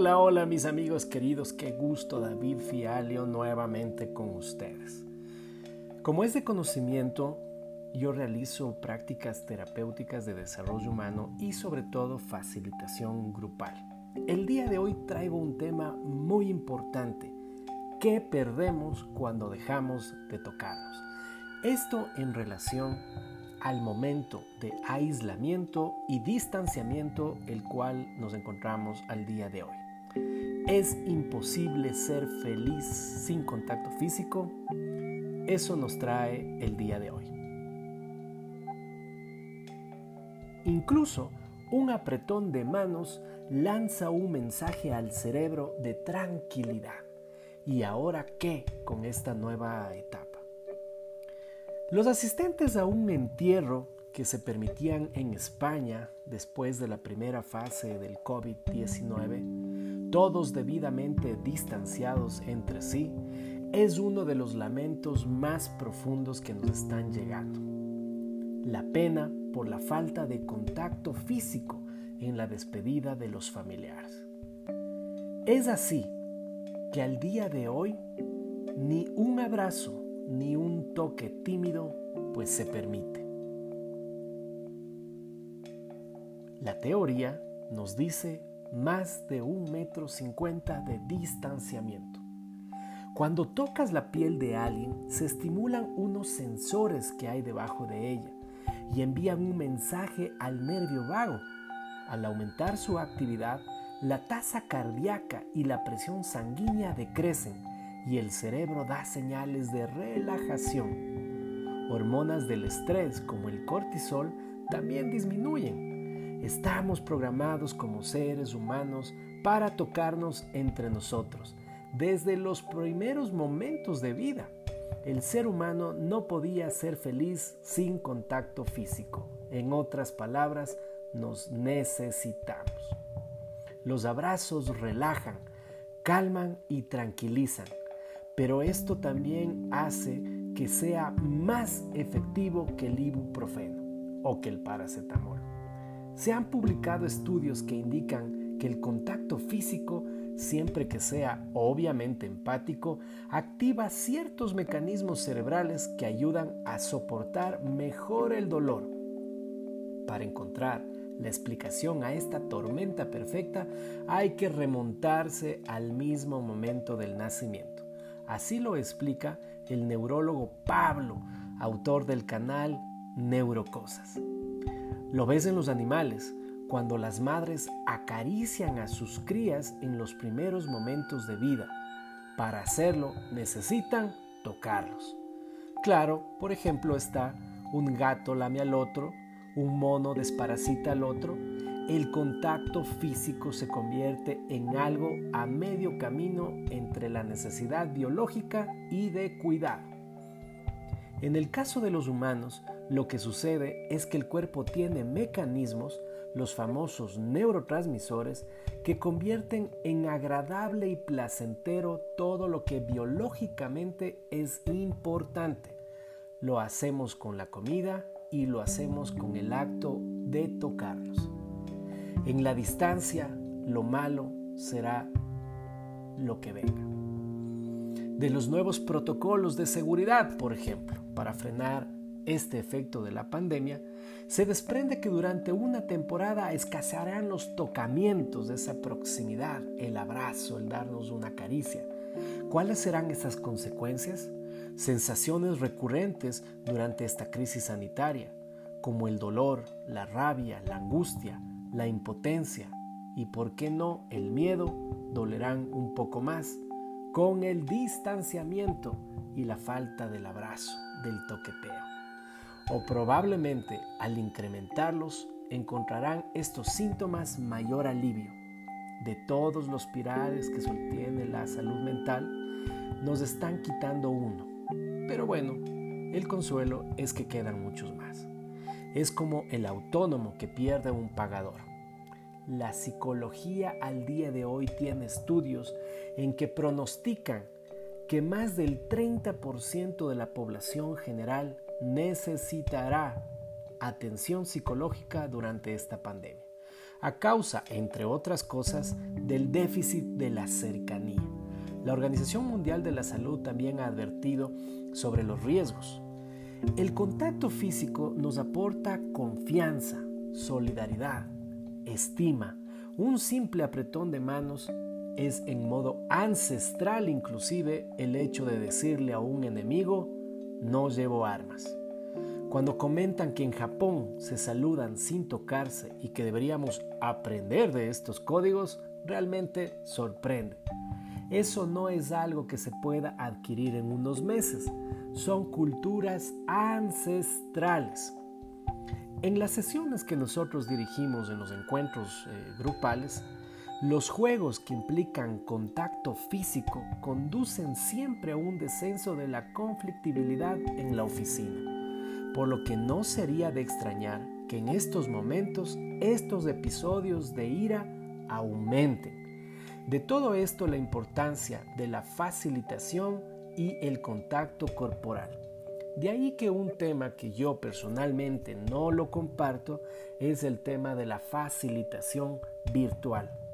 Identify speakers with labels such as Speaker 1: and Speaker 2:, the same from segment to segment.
Speaker 1: Hola, hola mis amigos queridos, qué gusto David Fialio nuevamente con ustedes. Como es de conocimiento, yo realizo prácticas terapéuticas de desarrollo humano y sobre todo facilitación grupal. El día de hoy traigo un tema muy importante. ¿Qué perdemos cuando dejamos de tocarnos? Esto en relación al momento de aislamiento y distanciamiento el cual nos encontramos al día de hoy. ¿Es imposible ser feliz sin contacto físico? Eso nos trae el día de hoy. Incluso un apretón de manos lanza un mensaje al cerebro de tranquilidad. ¿Y ahora qué con esta nueva etapa? Los asistentes a un entierro que se permitían en España después de la primera fase del COVID-19, todos debidamente distanciados entre sí, es uno de los lamentos más profundos que nos están llegando. La pena por la falta de contacto físico en la despedida de los familiares. Es así que al día de hoy ni un abrazo ni un toque tímido, pues se permite. La teoría nos dice más de un metro cincuenta de distanciamiento. Cuando tocas la piel de alguien, se estimulan unos sensores que hay debajo de ella y envían un mensaje al nervio vago. Al aumentar su actividad, la tasa cardíaca y la presión sanguínea decrecen y el cerebro da señales de relajación. Hormonas del estrés como el cortisol también disminuyen. Estamos programados como seres humanos para tocarnos entre nosotros. Desde los primeros momentos de vida, el ser humano no podía ser feliz sin contacto físico. En otras palabras, nos necesitamos. Los abrazos relajan, calman y tranquilizan pero esto también hace que sea más efectivo que el ibuprofeno o que el paracetamol. Se han publicado estudios que indican que el contacto físico, siempre que sea obviamente empático, activa ciertos mecanismos cerebrales que ayudan a soportar mejor el dolor. Para encontrar la explicación a esta tormenta perfecta hay que remontarse al mismo momento del nacimiento. Así lo explica el neurólogo Pablo, autor del canal Neurocosas. Lo ves en los animales, cuando las madres acarician a sus crías en los primeros momentos de vida. Para hacerlo necesitan tocarlos. Claro, por ejemplo, está un gato lame al otro, un mono desparasita al otro el contacto físico se convierte en algo a medio camino entre la necesidad biológica y de cuidado. En el caso de los humanos, lo que sucede es que el cuerpo tiene mecanismos, los famosos neurotransmisores, que convierten en agradable y placentero todo lo que biológicamente es importante. Lo hacemos con la comida y lo hacemos con el acto de tocarnos. En la distancia, lo malo será lo que venga. De los nuevos protocolos de seguridad, por ejemplo, para frenar este efecto de la pandemia, se desprende que durante una temporada escasearán los tocamientos de esa proximidad, el abrazo, el darnos una caricia. ¿Cuáles serán esas consecuencias? Sensaciones recurrentes durante esta crisis sanitaria, como el dolor, la rabia, la angustia, la impotencia y, por qué no, el miedo dolerán un poco más con el distanciamiento y la falta del abrazo, del toqueteo. O probablemente al incrementarlos encontrarán estos síntomas mayor alivio. De todos los pilares que sostiene la salud mental, nos están quitando uno. Pero bueno, el consuelo es que quedan muchos más es como el autónomo que pierde un pagador. La psicología al día de hoy tiene estudios en que pronostican que más del 30% de la población general necesitará atención psicológica durante esta pandemia. a causa, entre otras cosas, del déficit de la cercanía. La Organización Mundial de la Salud también ha advertido sobre los riesgos. El contacto físico nos aporta confianza, solidaridad, estima. Un simple apretón de manos es en modo ancestral inclusive el hecho de decirle a un enemigo, no llevo armas. Cuando comentan que en Japón se saludan sin tocarse y que deberíamos aprender de estos códigos, realmente sorprende. Eso no es algo que se pueda adquirir en unos meses, son culturas ancestrales. En las sesiones que nosotros dirigimos en los encuentros eh, grupales, los juegos que implican contacto físico conducen siempre a un descenso de la conflictibilidad en la oficina, por lo que no sería de extrañar que en estos momentos estos episodios de ira aumenten. De todo esto la importancia de la facilitación y el contacto corporal. De ahí que un tema que yo personalmente no lo comparto es el tema de la facilitación virtual.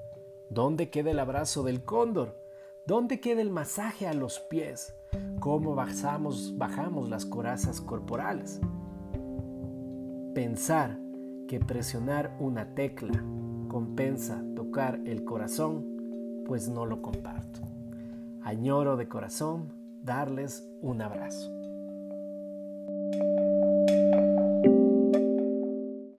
Speaker 1: ¿Dónde queda el abrazo del cóndor? ¿Dónde queda el masaje a los pies? ¿Cómo bajamos, bajamos las corazas corporales? Pensar que presionar una tecla compensa tocar el corazón, pues no lo comparto. Añoro de corazón darles un abrazo.